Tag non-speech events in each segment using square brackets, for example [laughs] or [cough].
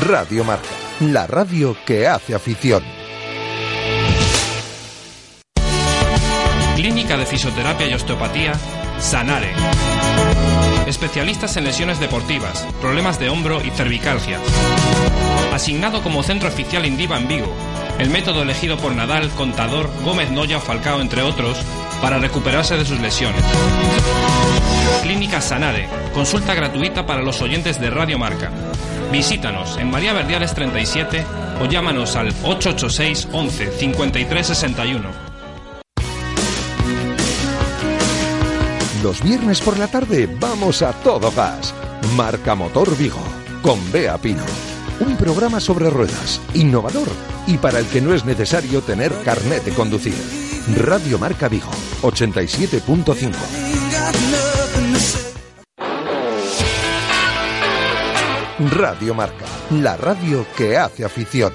Radio Marca, la radio que hace afición. Clínica de Fisioterapia y Osteopatía, Sanare. Especialistas en lesiones deportivas, problemas de hombro y cervicalgia. Asignado como centro oficial Indiva en Vigo. El método elegido por Nadal, Contador, Gómez Noya Falcao, entre otros, para recuperarse de sus lesiones. Clínica Sanare. Consulta gratuita para los oyentes de Radio Marca. Visítanos en María Verdiales 37 o llámanos al 886 11 53 61. Los viernes por la tarde vamos a todo gas. Marca Motor Vigo, con Bea Pino. Un programa sobre ruedas, innovador y para el que no es necesario tener carnet de conducir. Radio Marca Vigo, 87.5. Radio Marca, la radio que hace afición.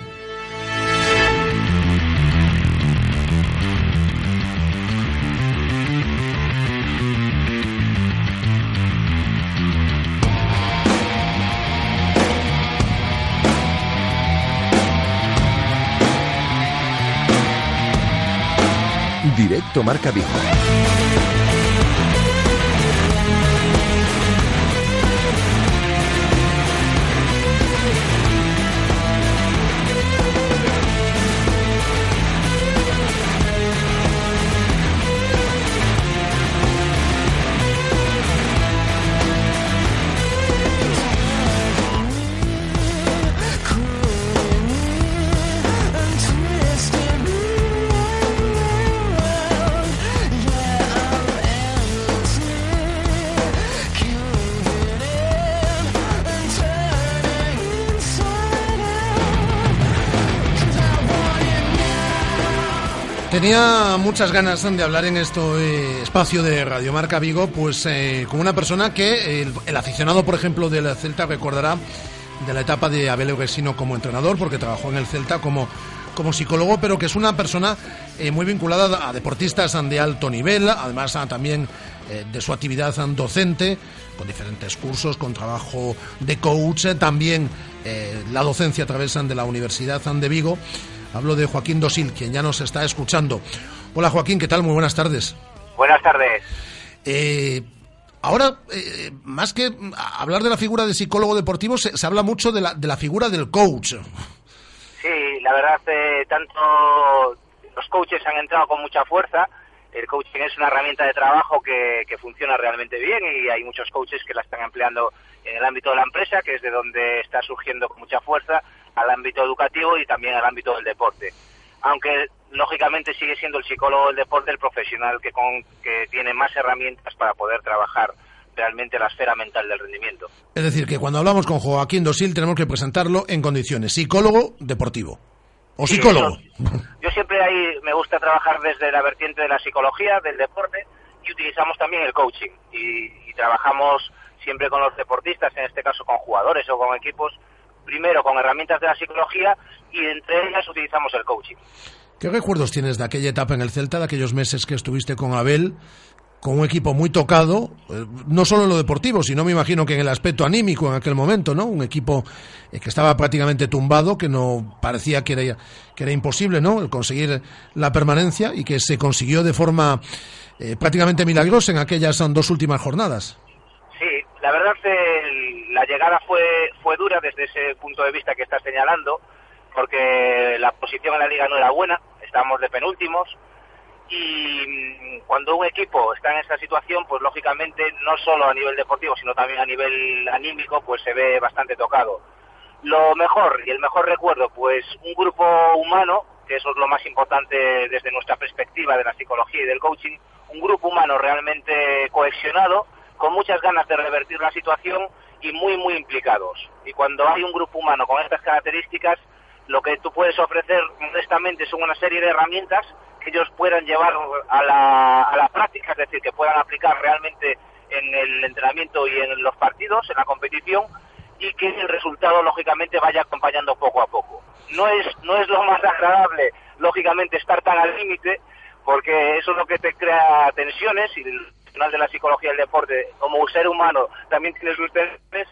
Directo Marca Vigo. Tenía muchas ganas de hablar en este espacio de Radiomarca Vigo, pues eh, con una persona que el, aficionado, por ejemplo, del Celta recordará de la etapa de Abel Eugesino como entrenador, porque trabajó en el Celta como, como psicólogo, pero que es una persona eh, muy vinculada a deportistas de alto nivel, además también eh, de su actividad docente, con diferentes cursos, con trabajo de coach, también la docencia a través de la Universidad de Vigo. Hablo de Joaquín Dosil, quien ya nos está escuchando. Hola Joaquín, ¿qué tal? Muy buenas tardes. Buenas tardes. Eh, ahora, eh, más que hablar de la figura de psicólogo deportivo, se, habla mucho de la, de la figura del coach. Sí, la verdad, eh, tanto los coaches han entrado con mucha fuerza. El coaching es una herramienta de trabajo que, que funciona realmente bien y hay muchos coaches que la están empleando en el ámbito de la empresa, que es de donde está surgiendo con mucha fuerza al ámbito educativo y también al ámbito del deporte. Aunque lógicamente sigue siendo el psicólogo del deporte el profesional que, con, que tiene más herramientas para poder trabajar realmente la esfera mental del rendimiento. Es decir, que cuando hablamos con Joaquín Dosil tenemos que presentarlo en condiciones psicólogo deportivo. ¿O psicólogo? Yo, siempre ahí me gusta trabajar desde la vertiente de la psicología, del deporte, y utilizamos también el coaching. y trabajamos siempre con los deportistas, en este caso con jugadores o con equipos, primero con herramientas de la psicología y entre ellas utilizamos el coaching. ¿Qué recuerdos tienes de aquella etapa en el Celta, de aquellos meses que estuviste con Abel, con un equipo muy tocado, eh, no solo en lo deportivo, sino me imagino que en el aspecto anímico en aquel momento, ¿no? Un equipo eh, que estaba prácticamente tumbado, que no parecía que era, que era imposible, ¿no? El conseguir la permanencia y que se consiguió de forma eh, prácticamente milagrosa en aquellas dos últimas jornadas. Sí, la verdad la llegada fue, fue dura desde ese punto de vista que estás señalando, porque la posición en la liga no era buena, estábamos de penúltimos, y mm, cuando un equipo está en esta situación, pues lógicamente no solo a nivel deportivo, sino también a nivel anímico, pues se ve bastante tocado. Lo mejor y el mejor recuerdo, pues un grupo humano, que eso es lo más importante desde nuestra perspectiva de la psicología y del coaching, un grupo humano realmente cohesionado, con muchas ganas de revertir la situación y muy, muy implicados. Y cuando hay un grupo humano con estas características, lo que tú puedes ofrecer modestamente son una serie de herramientas que ellos puedan llevar a la, a la práctica, es decir, que puedan aplicar realmente en el entrenamiento y en los partidos, en la competición, y que el resultado, lógicamente, vaya acompañando poco a poco. No es, no es lo más agradable, lógicamente, estar tan al límite, porque eso es lo que te crea tensiones y de la Psicología del Deporte, como ser humano, también tiene sus tensiones,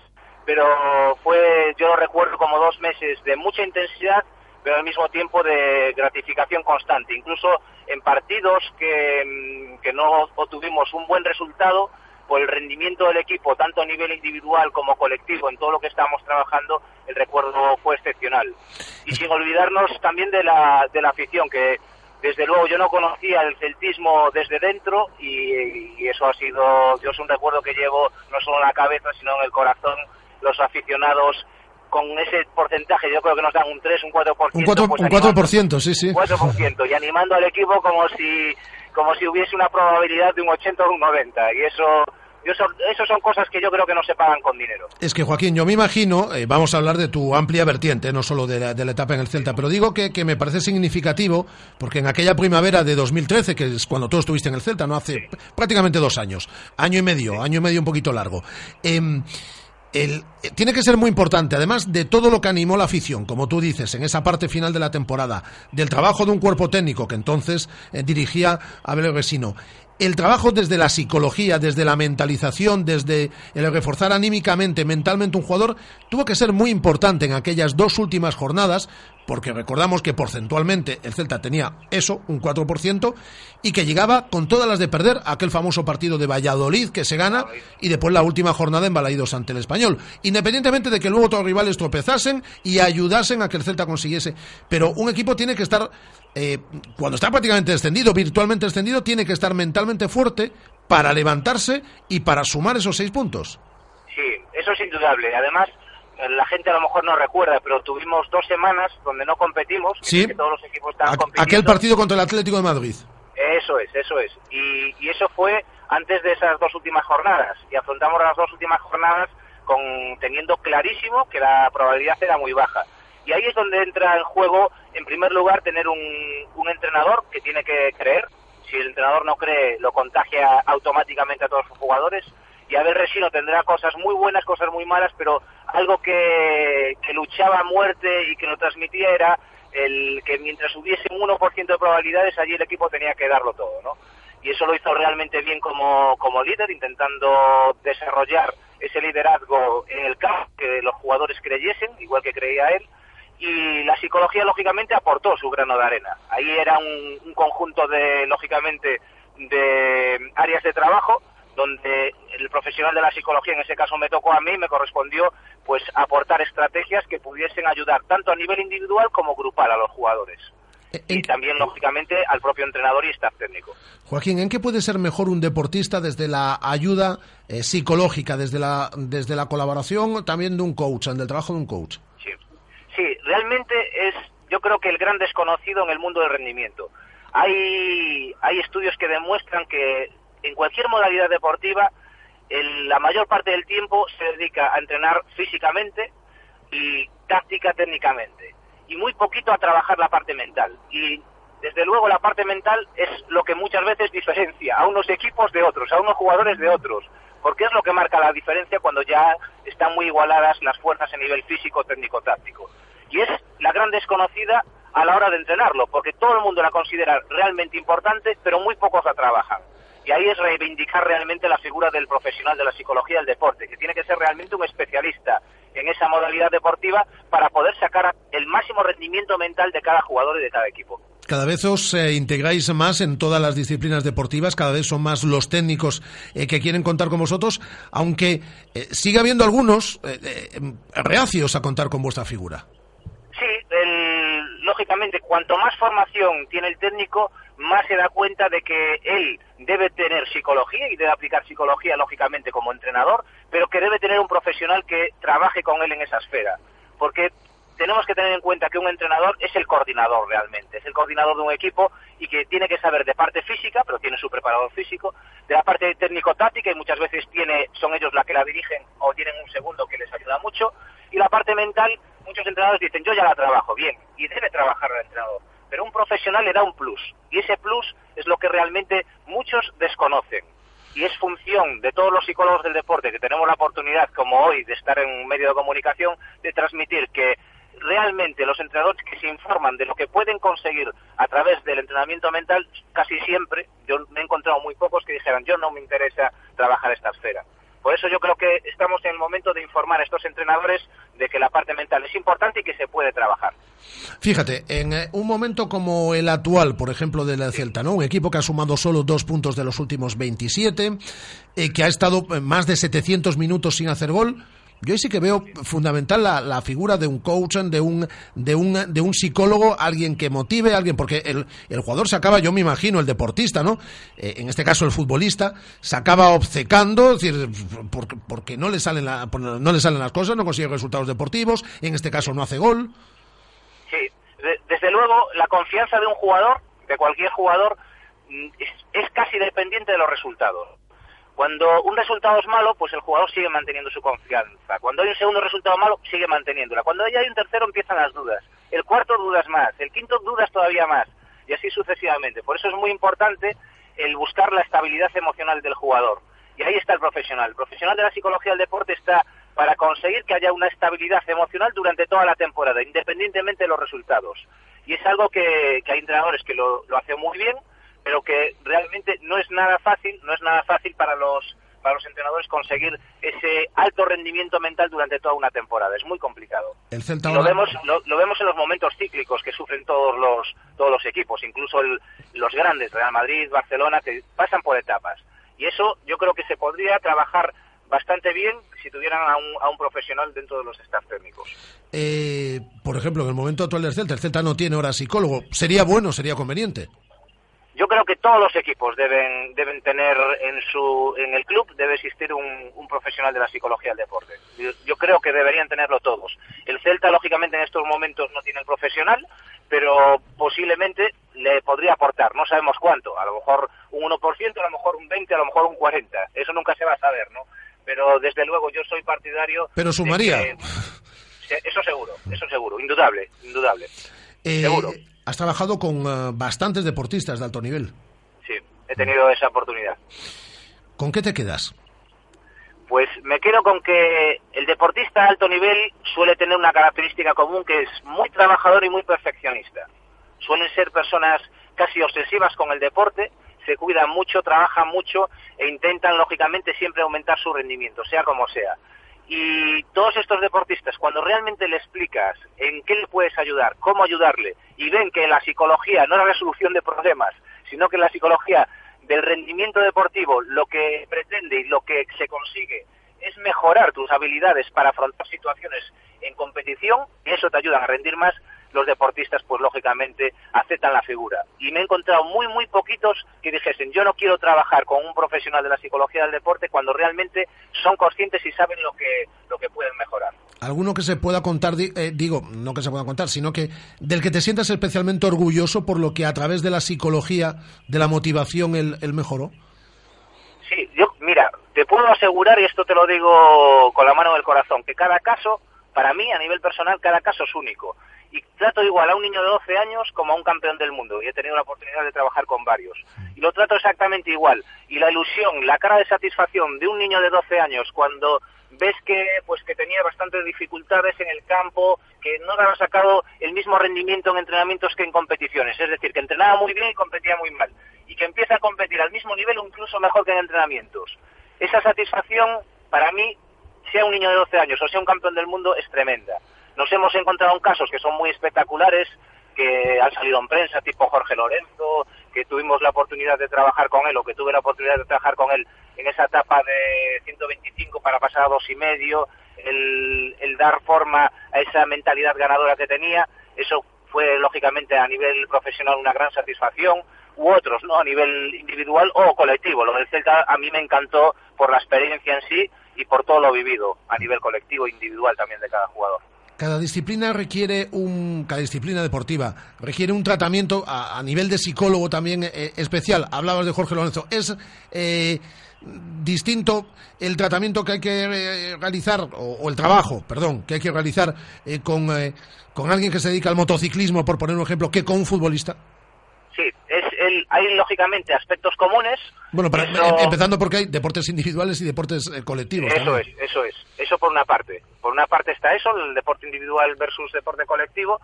pero fue, yo lo recuerdo como dos meses de mucha intensidad, pero al mismo tiempo de gratificación constante. Incluso en partidos que, mm, que no obtuvimos un buen resultado, por el rendimiento del equipo, tanto a nivel individual como colectivo, en todo lo que estamos trabajando, el recuerdo fue excepcional. Y sin olvidarnos también de la, de la afición, que desde luego yo no conocía el celtismo desde dentro y, y eso ha sido, yo es un recuerdo que llevo no solo en la cabeza, sino en el corazón, los aficionados con ese porcentaje, yo creo que nos dan un 3, un 4%. Un 4%, pues un 4% sí, sí. 4%, y animando al equipo como si, como si hubiese una probabilidad de un 80 o un 90. Y eso, eso, eso son cosas que yo creo que no se pagan con dinero. Es que, Joaquín, yo me imagino, eh, vamos a hablar de tu amplia vertiente, no solo de la, de la etapa en el Celta, pero digo que, que, me parece significativo, porque en aquella primavera de 2013, que es cuando tú estuviste en el Celta, no hace sí. prácticamente dos años, año y medio, sí. año y medio un poquito largo. Eh, el, eh, tiene que ser muy importante, además de todo lo que animó la afición, como tú dices, en esa parte final de la temporada, del trabajo de un cuerpo técnico que entonces eh, dirigía Abel Resino. El trabajo desde la psicología, desde la mentalización, desde el reforzar anímicamente, mentalmente un jugador, tuvo que ser muy importante en aquellas dos últimas jornadas, porque recordamos que porcentualmente el Celta tenía eso, un 4%, y que llegaba con todas las de perder aquel famoso partido de Valladolid que se gana y después la última jornada en Balaídos ante el Español, independientemente de que luego otros rivales tropezasen y ayudasen a que el Celta consiguiese. Pero un equipo tiene que estar, eh, cuando está prácticamente descendido, virtualmente descendido, tiene que estar mentalmente fuerte para levantarse y para sumar esos seis puntos. Sí, eso es indudable. Además, la gente a lo mejor no recuerda, pero tuvimos dos semanas donde no competimos, sí. que todos los equipos estaban compitiendo. Aquel partido contra el Atlético de Madrid. Eso es, eso es. Y, y, eso fue antes de esas dos últimas jornadas. Y afrontamos las dos últimas jornadas con teniendo clarísimo que la probabilidad era muy baja. Y ahí es donde entra en juego, en primer lugar, tener un, un entrenador que tiene que creer. Si el entrenador no cree, lo contagia automáticamente a todos sus jugadores y Abel Resino tendrá cosas muy buenas, cosas muy malas, pero algo que, luchaba a muerte y que lo transmitía era el que mientras hubiese un 1% de probabilidades, allí el equipo tenía que darlo todo, ¿no? Y eso lo hizo realmente bien como, como líder, intentando desarrollar ese liderazgo en el campo, que los jugadores creyesen, igual que creía él, y la psicología, lógicamente, aportó su grano de arena. Ahí era un, un conjunto de, lógicamente, de áreas de trabajo, donde el profesional de la psicología, en ese caso me tocó a mí, me correspondió pues aportar estrategias que pudiesen ayudar tanto a nivel individual como grupal a los jugadores. Y también, lógicamente, al propio entrenador y staff técnico. Joaquín, ¿en qué puede ser mejor un deportista desde la ayuda eh, psicológica, desde la, desde la colaboración también de un coach, del trabajo de un coach? Sí. sí, realmente es, yo creo que el gran desconocido en el mundo del rendimiento. Hay, hay estudios que demuestran que en cualquier modalidad deportiva, la mayor parte del tiempo se dedica a entrenar físicamente y táctica técnicamente, y muy poquito a trabajar la parte mental. Y desde luego la parte mental es lo que muchas veces diferencia a unos equipos de otros, a unos jugadores de otros, porque es lo que marca la diferencia cuando ya están muy igualadas las fuerzas a nivel físico, técnico, táctico. Y es la gran desconocida a la hora de entrenarlo, porque todo el mundo la considera realmente importante, pero muy pocos la trabajan. Y ahí es reivindicar realmente la figura del profesional de la psicología del deporte, que tiene que ser realmente un especialista en esa modalidad deportiva para poder sacar el máximo rendimiento mental de cada jugador y de cada equipo. Cada vez os eh, integráis más en todas las disciplinas deportivas, cada vez son más los técnicos eh, que quieren contar con vosotros, aunque eh, sigue habiendo algunos reacios a contar con vuestra figura. Lógicamente, cuanto más formación tiene el técnico, más se da cuenta de que él debe tener psicología y debe aplicar psicología, lógicamente, como entrenador, pero que debe tener un profesional que trabaje con él en esa esfera. Porque tenemos que tener en cuenta que un entrenador es el coordinador realmente, es el coordinador de un equipo y que tiene que saber de parte física, pero tiene su preparador físico, de la parte técnico-táctica y muchas veces tiene, son ellos la que la dirigen o tienen un segundo que les ayuda mucho, y la parte mental, muchos entrenadores dicen yo ya la trabajo bien, y debe trabajar el entrenador pero un profesional le da un plus y ese plus es lo que realmente muchos desconocen. Y es función de todos los psicólogos del deporte que tenemos la oportunidad como hoy de estar en un medio de comunicación de transmitir que realmente los entrenadores que se informan de lo que pueden conseguir a través del entrenamiento mental casi siempre yo me he encontrado muy pocos que dijeran yo no me interesa trabajar esta esfera Por eso yo creo que estamos en el momento de informar a estos entrenadores de que la parte mental es importante y que se puede trabajar. Fíjate, en eh, un momento como el actual, por ejemplo, del Celta, ¿no? Un equipo que ha sumado solo dos puntos de los últimos 27, eh, que ha estado más de 700 minutos sin hacer gol, yo sí que veo fundamental la, figura de un coach, de un, de, un, de un psicólogo, alguien que motive, alguien, porque el, el jugador se acaba, yo me imagino, el deportista, ¿no? Eh, en este caso el futbolista, se acaba obcecando, es decir, porque, porque no, le salen la, no le salen las cosas, no consigue resultados deportivos, en este caso no hace gol. Sí, desde luego la confianza de un jugador, de cualquier jugador, mm, es casi dependiente de los resultados. Cuando un resultado es malo, pues el jugador sigue manteniendo su confianza. Cuando hay un segundo resultado malo, sigue manteniéndola. Cuando hay un tercero, empiezan las dudas. El cuarto dudas más, el quinto dudas todavía más, y así sucesivamente. Por eso es muy importante el buscar la estabilidad emocional del jugador. Y ahí está el profesional. El profesional de la psicología del deporte está para conseguir que haya una estabilidad emocional durante toda la temporada, independientemente de los resultados. Y es algo que, hay entrenadores que lo hacen muy bien, pero que realmente no es nada fácil, no es nada fácil para los para los entrenadores conseguir ese alto rendimiento mental durante toda una temporada. Es muy complicado. El lo, vemos, lo, vemos en los momentos cíclicos que sufren todos los, todos los equipos, incluso los grandes, Real Madrid, Barcelona, que pasan por etapas. Y eso yo creo que se podría trabajar bastante bien si tuvieran a un, a un profesional dentro de los staff técnicos. Eh, por ejemplo, en el momento actual del Celta, el Celta no tiene ahora psicólogo. ¿Sería bueno, sería conveniente? Yo creo que todos los equipos deben, deben tener en, su, en el club, debe existir un, un profesional de la psicología del deporte. Yo, creo que deberían tenerlo todos. El Celta, lógicamente, en estos momentos no tiene el profesional, pero posiblemente le podría aportar, no sabemos cuánto, a lo mejor un 1%, a lo mejor un 20%, a lo mejor un 40%, eso nunca se va a saber, ¿no? Pero desde luego yo soy partidario... Pero sumaría. eso seguro, eso seguro, indudable, indudable. Eh, seguro. Has trabajado con eh, bastantes deportistas de alto nivel. Sí, he tenido esa oportunidad. ¿Con qué te quedas? Pues me quedo con que el deportista de alto nivel suele tener una característica común que es muy trabajador y muy perfeccionista. Suelen ser personas casi obsesivas con el deporte, se cuidan mucho, trabajan mucho e intentan lógicamente siempre aumentar su rendimiento, sea como sea. Y todos estos deportistas, cuando realmente le explicas en qué le puedes ayudar, cómo ayudarle, y ven que la psicología no es la resolución de problemas, sino que la psicología del rendimiento deportivo lo que pretende y lo que se consigue es mejorar tus habilidades para afrontar situaciones en competición, y eso te ayuda a rendir más, los deportistas, pues lógicamente, aceptan la figura. Y me he encontrado muy, muy poquitos que dijesen, yo no quiero trabajar con un profesional de la psicología del deporte cuando realmente son conscientes y saben lo que, lo que pueden mejorar. ¿Alguno que se pueda contar, eh, digo, no que se pueda contar, sino que del que te sientas especialmente orgulloso por lo que a través de la psicología, de la motivación, él, él mejoró? Sí, yo, mira, te puedo asegurar, y esto te lo digo con la mano del corazón, que cada caso, para mí, a nivel personal, cada caso es único y trato igual a un niño de 12 años como a un campeón del mundo. Y he tenido la oportunidad de trabajar con varios. Y lo trato exactamente igual. Y la ilusión, la cara de satisfacción de un niño de 12 años cuando ves que pues que tenía bastantes dificultades en el campo, que no había sacado el mismo rendimiento en entrenamientos que en competiciones, es decir, que entrenaba muy bien y competía muy mal. Y que empieza a competir al mismo nivel o incluso mejor que en entrenamientos. Esa satisfacción para mí sea un niño de 12 años o sea un campeón del mundo es tremenda. Nos hemos encontrado en casos que son muy espectaculares, que han salido en prensa, tipo Jorge Lorenzo, que tuvimos la oportunidad de trabajar con él, o que tuve la oportunidad de trabajar con él en esa etapa de 125 para pasar a dos y medio, el, dar forma a esa mentalidad ganadora que tenía, eso fue lógicamente a nivel profesional una gran satisfacción, u otros, ¿no? A nivel individual o colectivo. Lo del Celta a mí me encantó por la experiencia en sí y por todo lo vivido a nivel colectivo e individual también de cada jugador. Cada disciplina requiere un, cada disciplina deportiva requiere un tratamiento a, nivel de psicólogo también eh, especial. Hablabas de Jorge Lorenzo. Es eh, distinto el tratamiento que hay que eh, realizar o, el trabajo, perdón, que hay que realizar con, con alguien que se dedica al motociclismo, por poner un ejemplo, que con un futbolista. Sí, es el, hay lógicamente aspectos comunes. Bueno, empezando porque hay deportes individuales y deportes colectivos. Eso es, eso es. Eso por una parte. Por una parte está eso, el deporte individual versus deporte colectivo,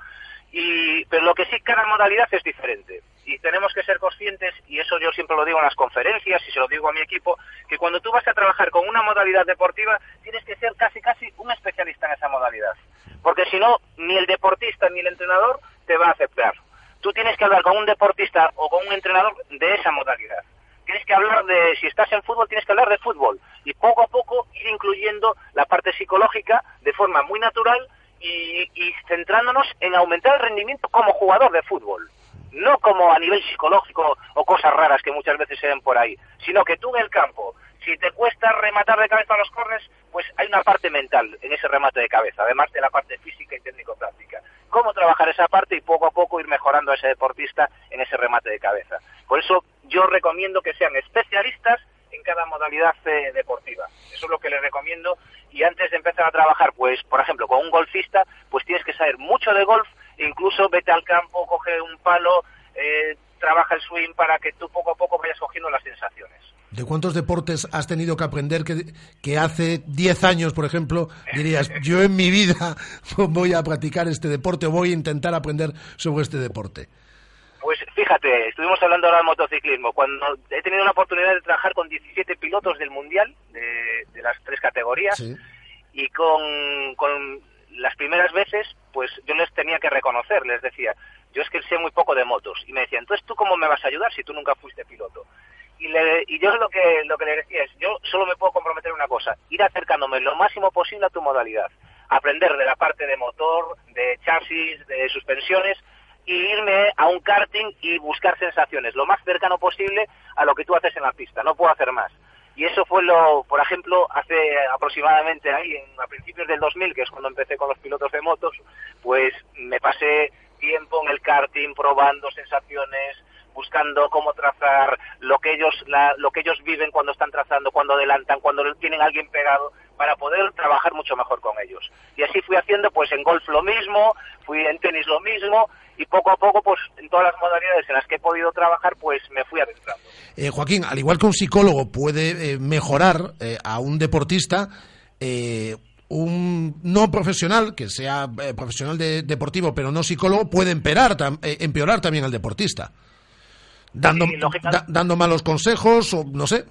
y, pero lo que sí, cada modalidad es diferente. y tenemos que ser conscientes, y eso yo siempre lo digo en las conferencias y se lo digo a mi equipo, que cuando tú vas a trabajar con una modalidad deportiva, tienes que ser casi casi un especialista en esa modalidad. Porque si no, ni el deportista ni el entrenador te va a aceptar. Tú tienes que hablar con un deportista o con un entrenador de esa modalidad. Tienes que hablar de, si estás en fútbol, tienes que hablar de fútbol. Y poco a poco ir incluyendo la parte psicológica de forma muy natural y, centrándonos en aumentar el rendimiento como jugador de fútbol no como a nivel psicológico o cosas raras que muchas veces se ven por ahí, sino que tú en el campo, si te cuesta rematar de cabeza los corners, pues hay una parte mental en ese remate de cabeza, además de la parte física y técnico-práctica. ¿Cómo trabajar esa parte y poco a poco ir mejorando a ese deportista en ese remate de cabeza? Por eso yo recomiendo que sean especialistas en cada modalidad eh, deportiva. Eso es lo que les recomiendo. Y antes de empezar a trabajar, pues, por ejemplo, con un golfista, pues tienes que saber mucho de golf incluso vete al campo, coge un palo, eh, trabaja el swing para que tú poco a poco vayas cogiendo las sensaciones. ¿De cuántos deportes has tenido que aprender que, que hace 10 años, por ejemplo, dirías, [laughs] yo en mi vida [laughs] voy a practicar este deporte o voy a intentar aprender sobre este deporte? Fíjate, estuvimos hablando ahora del motociclismo. Cuando he tenido la oportunidad de trabajar con 17 pilotos del Mundial, de, las tres categorías, y con, con las primeras veces, pues yo les tenía que reconocer, les decía, yo es que sé muy poco de motos. Y me decían, entonces tú cómo me vas a ayudar si tú nunca fuiste piloto. Y, le, y yo lo que, lo que le decía es, yo solo me puedo comprometer una cosa, ir acercándome lo máximo posible a tu modalidad. Aprender de la parte de motor, de chasis, de suspensiones, y irme a un karting y buscar sensaciones, lo más cercano posible a lo que tú haces en la pista. No puedo hacer más. Y eso fue lo, por ejemplo, hace aproximadamente ahí, a principios del 2000, que es cuando empecé con los pilotos de motos, pues me pasé tiempo en el karting probando sensaciones, buscando cómo trazar lo que ellos lo que ellos viven cuando están trazando, cuando adelantan, cuando tienen a alguien pegado para poder trabajar mucho mejor con ellos. Y así fui haciendo pues en golf lo mismo, fui en tenis lo mismo y poco a poco, pues en todas las modalidades en las que he podido trabajar, pues me fui adentrando. Eh, Joaquín, al igual que un psicólogo puede eh, mejorar eh, a un deportista, un no profesional, que sea profesional de, deportivo pero no psicólogo, puede empeorar, empeorar también al deportista. Dando, dando malos consejos o no sé.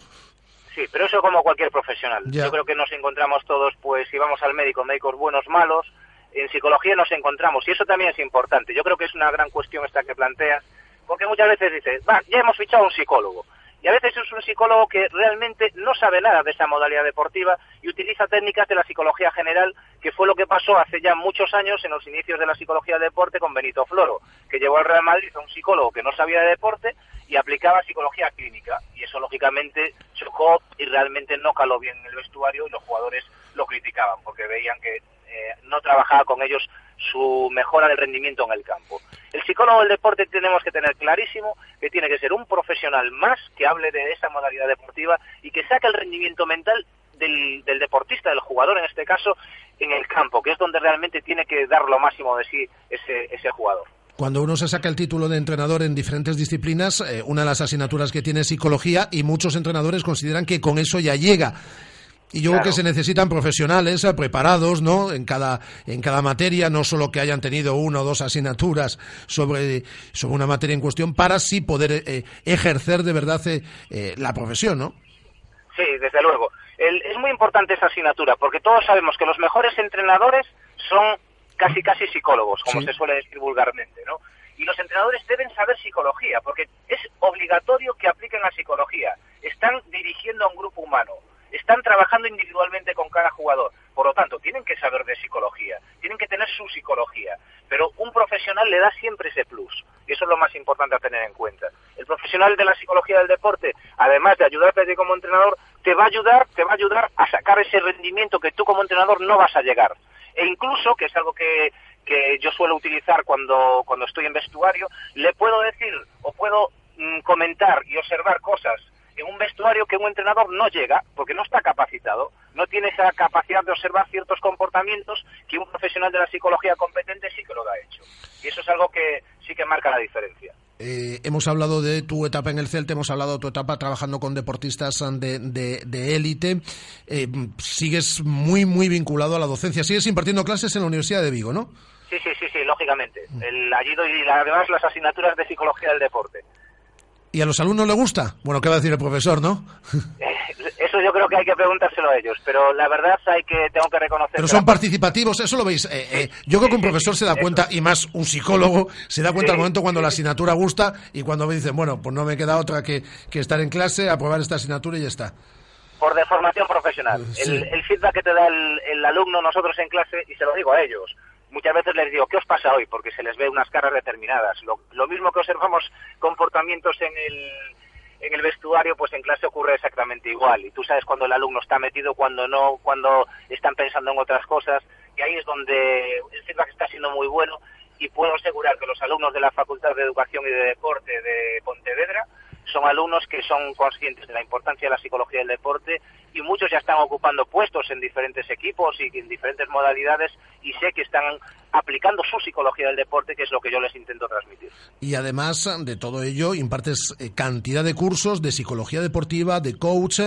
Sí, pero eso como cualquier profesional. Yo creo que nos encontramos todos, pues si vamos al médico, médicos buenos, malos, en psicología nos encontramos y eso también es importante. Yo creo que es una gran cuestión esta que planteas, porque muchas veces dices, va, ya hemos fichado a un psicólogo. Y a veces es un psicólogo que realmente no sabe nada de esa modalidad deportiva y utiliza técnicas de la psicología general, que fue lo que pasó hace ya muchos años en los inicios de la psicología de deporte con Benito Floro, que llevó al Real Madrid a un psicólogo que no sabía de deporte y aplicaba psicología clínica. Y eso lógicamente chocó y realmente no caló bien en el vestuario y los jugadores lo criticaban porque veían que eh, no trabajaba con ellos su mejora del rendimiento en el campo. El psicólogo del deporte tenemos que tener clarísimo que tiene que ser un profesional más que hable de esa modalidad deportiva y que saque el rendimiento mental del, deportista, del jugador en este caso, en el campo, que es donde realmente tiene que dar lo máximo de sí ese, ese jugador. Cuando uno se saca el título de entrenador en diferentes disciplinas, eh, una de las asignaturas que tiene es psicología y muchos entrenadores consideran que con eso ya llega. Y yo creo que se necesitan profesionales eh, preparados, ¿no? En cada, en cada materia, no solo que hayan tenido una o dos asignaturas sobre, sobre una materia en cuestión, para sí poder eh, ejercer de verdad eh, la profesión, ¿no? Sí, desde luego. es muy importante esa asignatura, porque todos sabemos que los mejores entrenadores son casi casi psicólogos, como se suele decir vulgarmente, ¿no? Y los entrenadores deben saber psicología, porque es obligatorio que apliquen la psicología. Están dirigiendo a un grupo humano están trabajando individualmente con cada jugador. Por lo tanto, tienen que saber de psicología, tienen que tener su psicología, pero un profesional le da siempre ese plus. Y eso es lo más importante a tener en cuenta. El profesional de la psicología del deporte, además de ayudarte a como entrenador, te va a ayudar, te va a ayudar a sacar ese rendimiento que tú como entrenador no vas a llegar. E incluso, que es algo que, que yo suelo utilizar cuando, cuando estoy en vestuario, le puedo decir o puedo mm, comentar y observar cosas en un vestuario que un entrenador no llega porque no está capacitado, no tiene esa capacidad de observar ciertos comportamientos que un profesional de la psicología competente sí que lo ha hecho. Y eso es algo que sí que marca la diferencia. Eh, hemos hablado de tu etapa en el Celta, hemos hablado de tu etapa trabajando con deportistas de élite. Eh, sigues muy, muy vinculado a la docencia. Sigues impartiendo clases en la Universidad de Vigo, ¿no? Sí, sí, sí, sí lógicamente. El, allí doy además las asignaturas de psicología del deporte. ¿Y a los alumnos les gusta? Bueno, ¿qué va a decir el profesor, no? [laughs] Eso yo creo que hay que preguntárselo a ellos, pero la verdad hay que tengo que reconocer. Pero son participativos, eso lo veis. Eh, eh, yo creo que un profesor se da cuenta y más un psicólogo se da cuenta al momento cuando la asignatura gusta y cuando me dicen, bueno, pues no me queda otra que, estar en clase, aprobar esta asignatura y ya está. Por deformación profesional. El, feedback que te da el, alumno nosotros en clase y se lo digo a ellos muchas veces les digo, ¿qué os pasa hoy? Porque se les ve unas caras determinadas. lo, mismo que observamos comportamientos en el, en el vestuario, pues en clase ocurre exactamente igual. Y tú sabes cuando el alumno está metido, cuando no, cuando están pensando en otras cosas. Y ahí es donde el feedback está siendo muy bueno. Y puedo asegurar que los alumnos de la Facultad de Educación y de Deporte de Pontevedra son alumnos que son conscientes de la importancia de la psicología del deporte y muchos ya están ocupando puestos en diferentes equipos y en diferentes modalidades y sé que están aplicando su psicología del deporte, que es lo que yo les intento transmitir. Y además de todo ello, impartes eh, cantidad de cursos de psicología deportiva, de coach,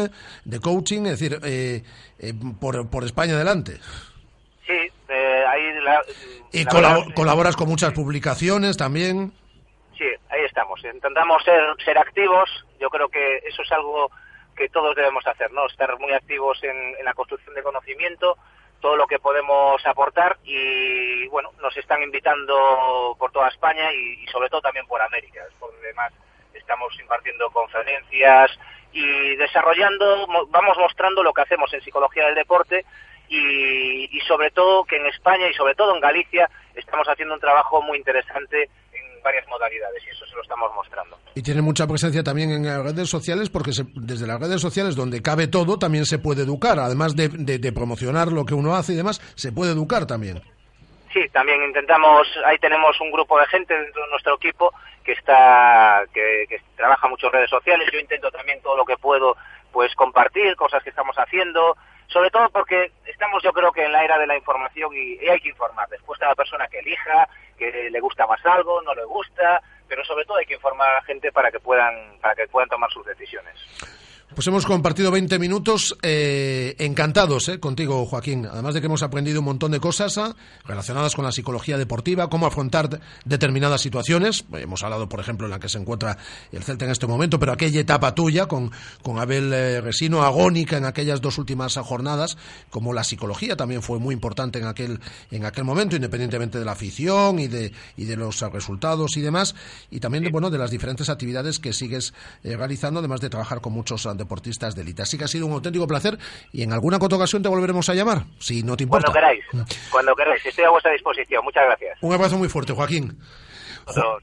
de coaching, es decir, eh, eh, por, por España adelante. Sí, ahí la, y colaboras con muchas publicaciones también. Sí, ahí estamos. Intentamos ser, ser activos. Yo creo que eso es algo que todos debemos hacer, ¿no? Estar muy activos en, la construcción de conocimiento, todo lo que podemos aportar y, bueno, nos están invitando por toda España y, sobre todo también por América. Por demás, estamos impartiendo conferencias y desarrollando, vamos mostrando lo que hacemos en psicología del deporte y sobre todo que en España y sobre todo en Galicia estamos haciendo un trabajo muy interesante varias modalidades y eso se lo estamos mostrando. Y tiene mucha presencia también en las redes sociales porque desde las redes sociales donde cabe todo también se puede educar, además de, promocionar lo que uno hace y demás, se puede educar también. Sí, también intentamos, ahí tenemos un grupo de gente dentro de nuestro equipo que está, que, que trabaja mucho en redes sociales, yo intento también todo lo que puedo pues compartir cosas que estamos haciendo, sobre todo porque estamos yo creo que en la era de la información y, hay que informar. Después la persona que elija, que le gusta más algo, no le gusta, pero sobre todo hay que informar a la gente para que puedan, para que puedan tomar sus decisiones. Pues hemos compartido 20 minutos eh, encantados eh, contigo, Joaquín. Además de que hemos aprendido un montón de cosas ah, relacionadas con la psicología deportiva, cómo afrontar determinadas situaciones. Hemos hablado, por ejemplo, en la que se encuentra el Celta en este momento, pero aquella etapa tuya con, con Abel eh, Resino, agónica en aquellas dos últimas jornadas, como la psicología también fue muy importante en aquel, en aquel momento, independientemente de la afición y de, y de los resultados y demás, y también de, bueno, de las diferentes actividades que sigues realizando, además de trabajar con muchos deportistas de élite. Así que ha sido un auténtico placer y en alguna otra ocasión te volveremos a llamar, si no te importa. Cuando queráis, cuando queráis, estoy a vuestra disposición. Muchas gracias. Un abrazo muy fuerte, Joaquín.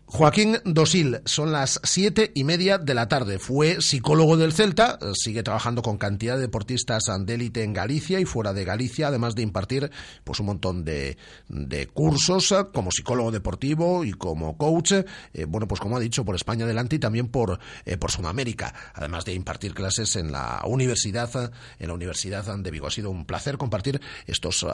Joaquín Dosil, son las siete y media de la tarde. Fue psicólogo del Celta, sigue trabajando con cantidad de deportistas de élite en Galicia y fuera de Galicia, además de impartir pues un montón de, de cursos eh, como psicólogo deportivo y como coach, eh, bueno, pues como ha dicho, por España adelante y también por, eh, por Sudamérica, además de impartir clases en la universidad, en la Universidad de Vigo. Ha sido un placer compartir estos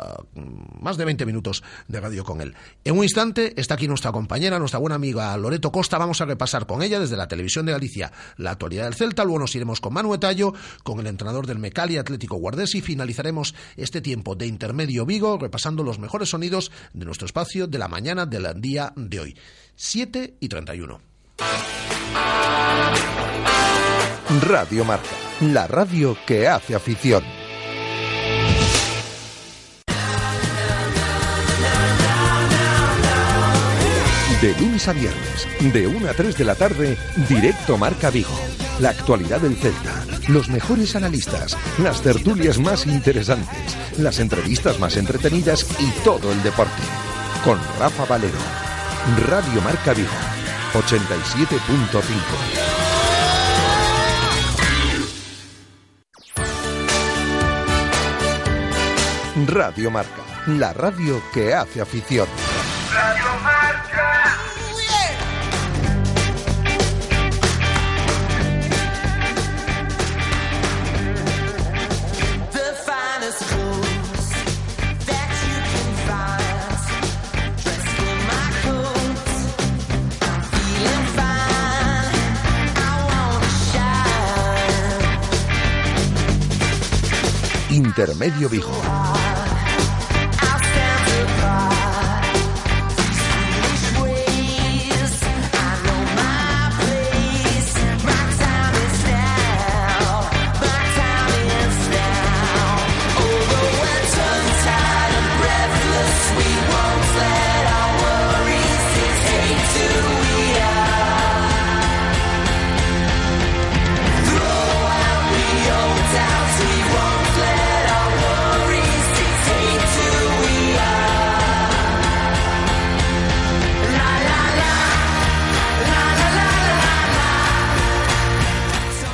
más de 20 minutos de radio con él. En un instante está aquí nuestra compañera, nuestra buena amiga Loreto Costa. Vamos a repasar con ella desde la televisión de Galicia la actualidad del Celta. Luego nos iremos con Manu Tallo, con el entrenador del Mecali Atlético Guardés y finalizaremos este tiempo de intermedio Vigo repasando los mejores sonidos de nuestro espacio de la mañana del día de hoy. 7 y 31. Radio Marca, la radio que hace afición. De lunes a viernes, de 1 a 3 de la tarde, directo Marca Vigo. La actualidad del Celta, los mejores analistas, las tertulias más interesantes, las entrevistas más entretenidas y todo el deporte. Con Rafa Valero. Radio Marca Vigo, 87.5. Radio Marca, la radio que hace afición. Intermedio Vigo.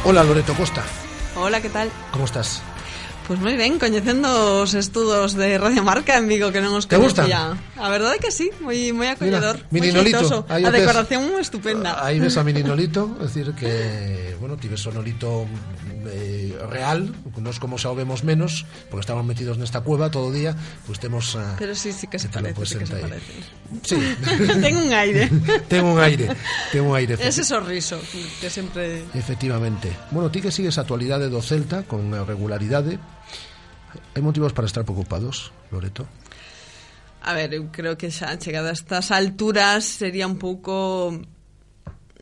Hola Loreto Costa. Hola, ¿qué tal? ¿Cómo estás? Pues moi ben, coñecendo os estudos de Radio Marca en Vigo que non os coñecía. A verdade que sí, moi moi acolledor, moi Mininolito, xeitoso. A o tes. decoración estupenda. Aí ves a [laughs] Mininolito, es decir que, bueno, tives o Nolito eh, real, nos como xa o vemos menos, porque estamos metidos nesta cueva todo o día, pues temos a... Pero sí, sí que se parece, sí que se parece. Sí, [laughs] Ten un aire. [laughs] ten un aire, ten un aire. Ese sorriso que sempre Efectivamente. Bueno, ti que sigues a actualidade do Celta con regularidade, Hai motivos para estar preocupados, Loreto? A ver, eu creo que xa chegada a estas alturas sería un pouco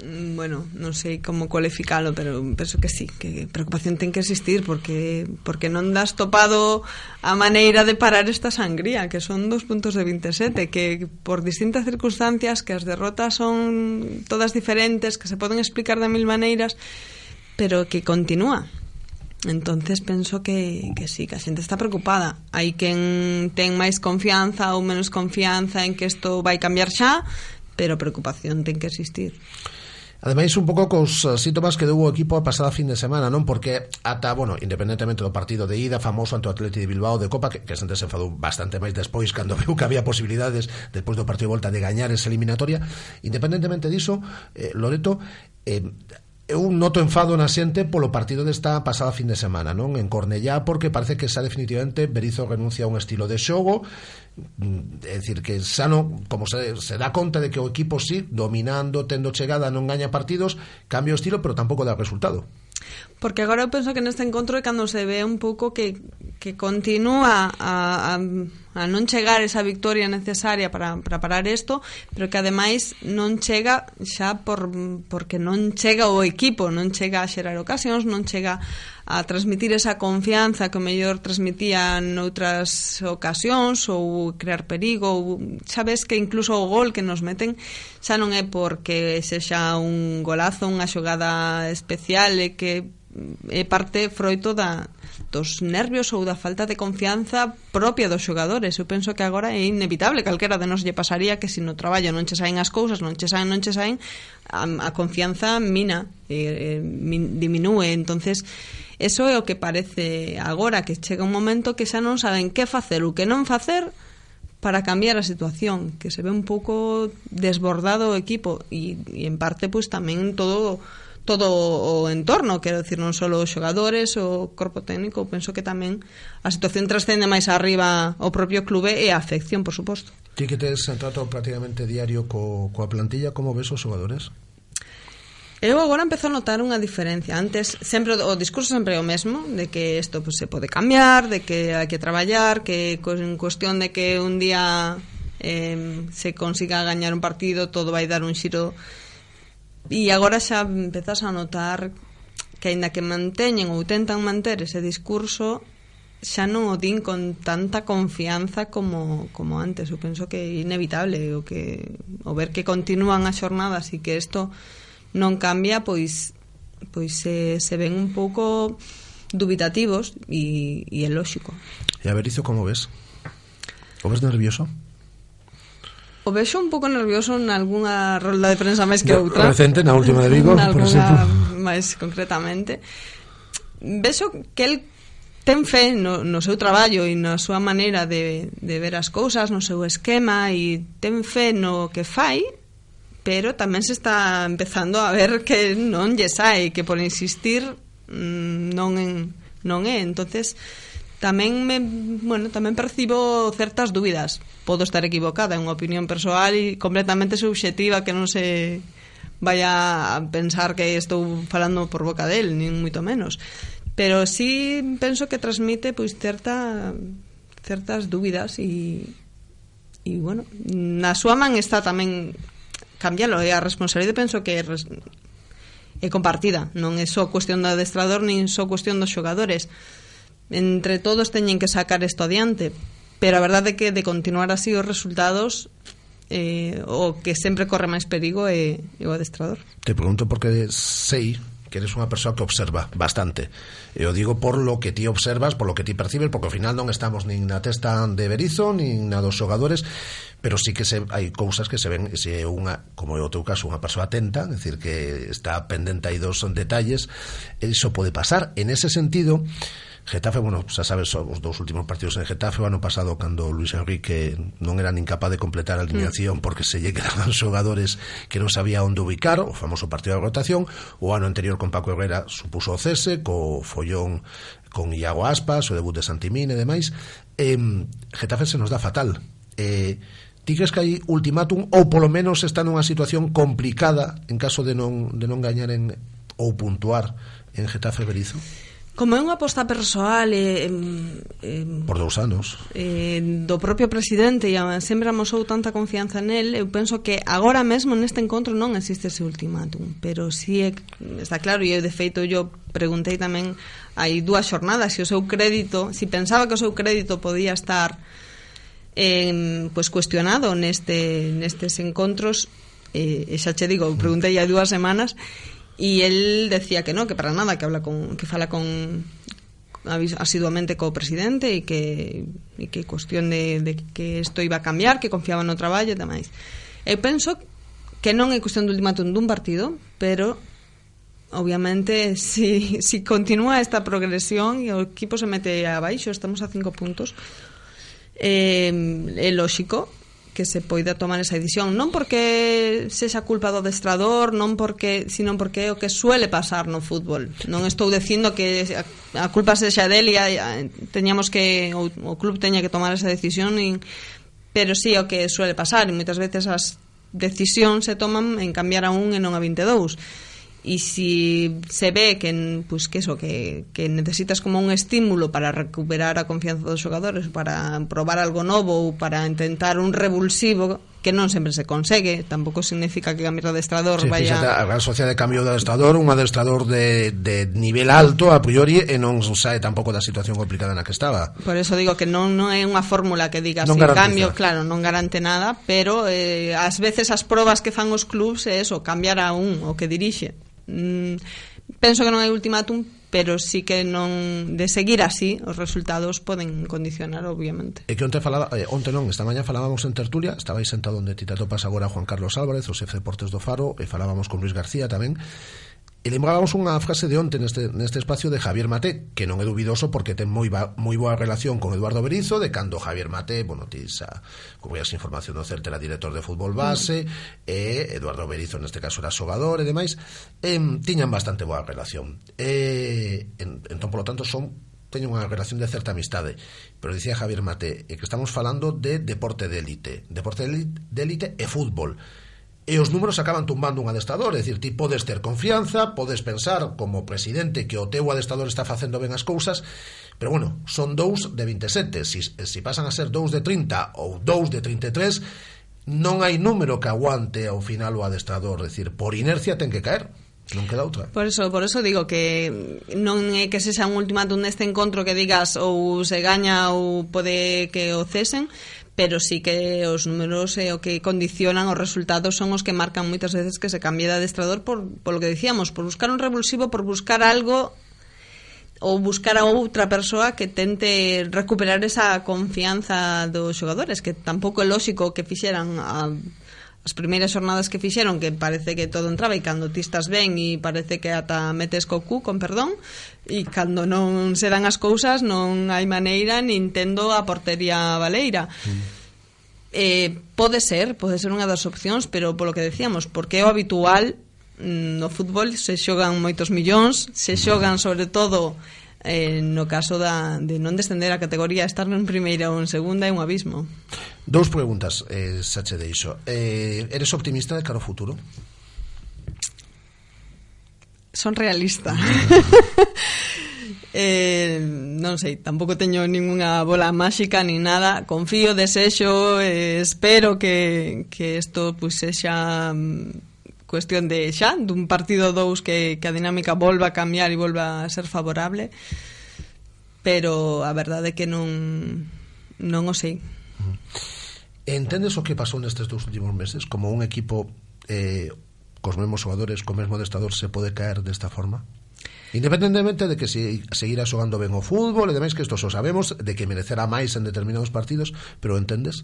mm, bueno, non sei como cualificalo, pero penso que sí, que preocupación ten que existir porque porque non das topado a maneira de parar esta sangría, que son dos puntos de 27, que por distintas circunstancias, que as derrotas son todas diferentes, que se poden explicar de mil maneiras, pero que continúa Entonces penso que, que sí, que a xente está preocupada. Hai quen ten máis confianza ou menos confianza en que isto vai cambiar xa, pero preocupación ten que existir. Ademais, un pouco cos síntomas que deu o equipo a pasada fin de semana, non? Porque ata, bueno, independentemente do partido de ida famoso ante o Atleti de Bilbao de Copa, que, que xente se enfadou bastante máis despois cando [laughs] viu que había posibilidades despois do partido de volta de gañar esa eliminatoria, independentemente diso, eh, Loreto, eh, eu noto enfado na xente polo partido desta pasada fin de semana, non? En Cornellá, porque parece que xa definitivamente Berizzo renuncia a un estilo de xogo, mm, é dicir que xa non, como se, se dá conta de que o equipo sí, dominando, tendo chegada, non gaña partidos, cambia o estilo, pero tampouco dá resultado. Porque agora eu penso que neste encontro é cando se ve un pouco que, que continúa a, a, a non chegar esa victoria necesaria para, para parar isto, pero que ademais non chega xa por, porque non chega o equipo, non chega a xerar ocasións, non chega a transmitir esa confianza que o mellor transmitía noutras ocasións ou crear perigo ou xa ves que incluso o gol que nos meten xa non é porque sexa un golazo, unha xogada especial e que é parte froito da dos nervios ou da falta de confianza propia dos xogadores. Eu penso que agora é inevitable, calquera de nos lle pasaría que se no traballo non che saen as cousas, non che saen, non che saen, a, a confianza mina, eh, eh, min, diminúe, entonces eso é o que parece agora, que chega un momento que xa non saben que facer ou que non facer, para cambiar a situación, que se ve un pouco desbordado o equipo e, e en parte pois pues, tamén todo todo o entorno, quero decir, non só os xogadores, o corpo técnico, penso que tamén a situación trascende máis arriba o propio clube e a afección, por suposto. Ti que tes trato prácticamente diario co, coa plantilla, como ves os xogadores? Eu agora empezo a notar unha diferencia. Antes, sempre o discurso sempre é o mesmo, de que isto pues, se pode cambiar, de que hai que traballar, que en cuestión de que un día eh, se consiga gañar un partido, todo vai dar un xiro E agora xa empezas a notar que aínda que manteñen ou tentan manter ese discurso xa non o din con tanta confianza como, como antes. Eu penso que é inevitable o que o ver que continúan as xornadas e que isto non cambia, pois pois se, se ven un pouco dubitativos e, e é lóxico. E a ver, iso como ves? O ves nervioso? O vexo un pouco nervioso en algunha rolda de prensa máis que outra. Recente, na última de [laughs] Vigo, por exemplo. máis concretamente. Vexo que el ten fe no, no seu traballo e na súa maneira de, de ver as cousas, no seu esquema e ten fe no que fai pero tamén se está empezando a ver que non lle sai, que por insistir mm, non en, non é, entonces tamén me, bueno, tamén percibo certas dúbidas. Podo estar equivocada, é unha opinión persoal e completamente subxetiva que non se vaya a pensar que estou falando por boca del, nin moito menos. Pero sí penso que transmite pois certa certas dúbidas e e bueno, na súa man está tamén cambialo e a responsabilidade penso que é res, é compartida, non é só cuestión do adestrador nin só cuestión dos xogadores Entre todos teñen que sacar isto adiante, pero a verdade é que de continuar así os resultados eh, o que sempre corre máis perigo é, é o adestrador. Te pregunto porque sei que eres unha persoa que observa bastante. E o digo por lo que ti observas, por lo que ti percibes, porque ao final non estamos nin na testa de Berizo, nin na dos xogadores, pero sí que se, hai cousas que se ven, se é unha, como é o teu caso, unha persoa atenta, é decir, que está pendente aí dos detalles, iso pode pasar. En ese sentido, Getafe, bueno, xa sabes, os dous últimos partidos en Getafe o ano pasado cando Luis Enrique non era nin capaz de completar a alineación mm. porque se lle quedaban xogadores que non sabía onde ubicar, o famoso partido de rotación, o ano anterior con Paco Herrera supuso o cese, co follón con Iago Aspas, o debut de Santimín e demais, eh, Getafe se nos dá fatal. Eh, ti crees que hai ultimátum ou polo menos está nunha situación complicada en caso de non, de non gañar en, ou puntuar en Getafe Berizo? Como é unha aposta persoal eh, eh, por dous anos. eh, do propio presidente e sempre amosou tanta confianza nel eu penso que agora mesmo neste encontro non existe ese ultimátum. Pero si é, está claro e eu de feito eu preguntei tamén hai dúas xornadas se o seu crédito se pensaba que o seu crédito podía estar en, pues, cuestionado neste, nestes encontros eh, e xa che digo, preguntei hai dúas semanas e el decía que no, que para nada, que habla con que fala con asiduamente co presidente e que, e que cuestión de, de que isto iba a cambiar, que confiaba no traballo e demais. Eu penso que non é cuestión do ultimátum dun partido, pero obviamente [laughs] si, si continúa esta progresión e o equipo se mete abaixo, estamos a cinco puntos, eh, é lógico que se poida tomar esa decisión. Non porque sexa culpa do adestrador non porque, sino porque é o que suele pasar no fútbol. Non estou dicindo que a culpa sexa del e a, teñamos que o, o club teña que tomar esa decisión e, pero sí o que suele pasar e moitas veces as decisións se toman en cambiar a un e non a 22 y si se ve que pues que eso que, que necesitas como un estímulo para recuperar a confianza dos xogadores para probar algo novo ou para intentar un revulsivo que non sempre se consegue, tampouco significa que cambiar de adestrador sí, vaya... Fíxate, a Real Sociedade cambio de adestrador, un adestrador de, de nivel alto a priori eh, e non sae tampouco da situación complicada na que estaba. Por eso digo que non, non é unha fórmula que diga non garantiza. cambio, claro, non garante nada, pero eh, ás veces as probas que fan os clubs é eso, cambiar a un o que dirixe mm, penso que non hai ultimátum, pero sí que non de seguir así os resultados poden condicionar obviamente. E que onte falaba, eh, onte non, esta mañá falábamos en tertulia, estabais sentado onde ti te atopas agora Juan Carlos Álvarez, o xefe de Portes do Faro, e falábamos con Luis García tamén, E lembrábamos unha frase de onte neste, neste espacio de Javier Mate, que non é dubidoso porque ten moi, ba, moi boa relación con Eduardo Berizo, de cando Javier Mate, bueno, tisa, como as información do CERT, era director de fútbol base, mm. e Eduardo Berizo, neste caso, era xogador e demais, e, tiñan bastante boa relación. E, en, entón, polo tanto, son teño unha relación de certa amistade pero dicía Javier Mate que estamos falando de deporte de élite deporte de élite e fútbol e os números acaban tumbando un adestador, é dicir, ti podes ter confianza, podes pensar como presidente que o teu adestador está facendo ben as cousas, pero bueno, son dous de 27, si, si pasan a ser dous de 30 ou dous de 33, non hai número que aguante ao final o adestador, é dicir, por inercia ten que caer. Non queda outra. Por eso, por eso digo que non é que sexa un ultimátum neste encontro que digas ou se gaña ou pode que o cesen, pero sí que os números e eh, o que condicionan os resultados son os que marcan moitas veces que se cambie de adestrador por, por lo que decíamos, por buscar un revulsivo, por buscar algo ou buscar a outra persoa que tente recuperar esa confianza dos xogadores, que tampouco é lógico que fixeran a as primeiras xornadas que fixeron que parece que todo entraba e cando ti estás ben e parece que ata metes co cu, con perdón e cando non se dan as cousas non hai maneira nin tendo a portería valeira mm. Eh, pode ser, pode ser unha das opcións, pero polo que decíamos, porque é o habitual mm, no fútbol se xogan moitos millóns, se xogan sobre todo eh, no caso da, de non descender a categoría estar en primeira ou en segunda é un abismo. Dous preguntas, eh, Sache de iso eh, Eres optimista de cara ao futuro? Son realista. Mm. [laughs] Eh, Non sei, tampouco teño ninguna bola máxica ni nada. Confío, desexo, eh, espero que, que isto pues, sexa mm, cuestión de xa, dun partido dous que, que a dinámica volva a cambiar e volva a ser favorable pero a verdade é que non non o sei Entendes o que pasou nestes dous últimos meses? Como un equipo eh, cos mesmos xogadores, co mesmo adestador se pode caer desta forma? Independentemente de que se seguirá xogando ben o fútbol e demais que isto só sabemos de que merecerá máis en determinados partidos, pero entendes?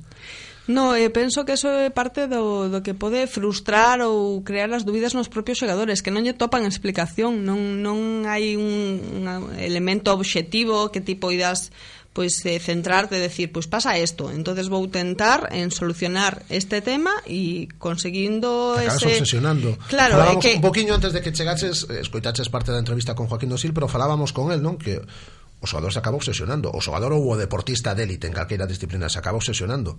No, e penso que eso é parte do, do que pode frustrar ou crear as dúbidas nos propios xogadores, que non lle topan explicación, non, non hai un, un elemento obxectivo que tipo poidas pois eh, centrarte decir, pois pasa isto, entonces vou tentar en solucionar este tema e conseguindo Te ese obsesionando. Claro, falábamos é que un poquinho antes de que chegaches, eh, escoitaches parte da entrevista con Joaquín Dosil, pero falábamos con el, non, que o xogador se acaba obsesionando o xogador ou o deportista de élite en calquera disciplina se acaba obsesionando.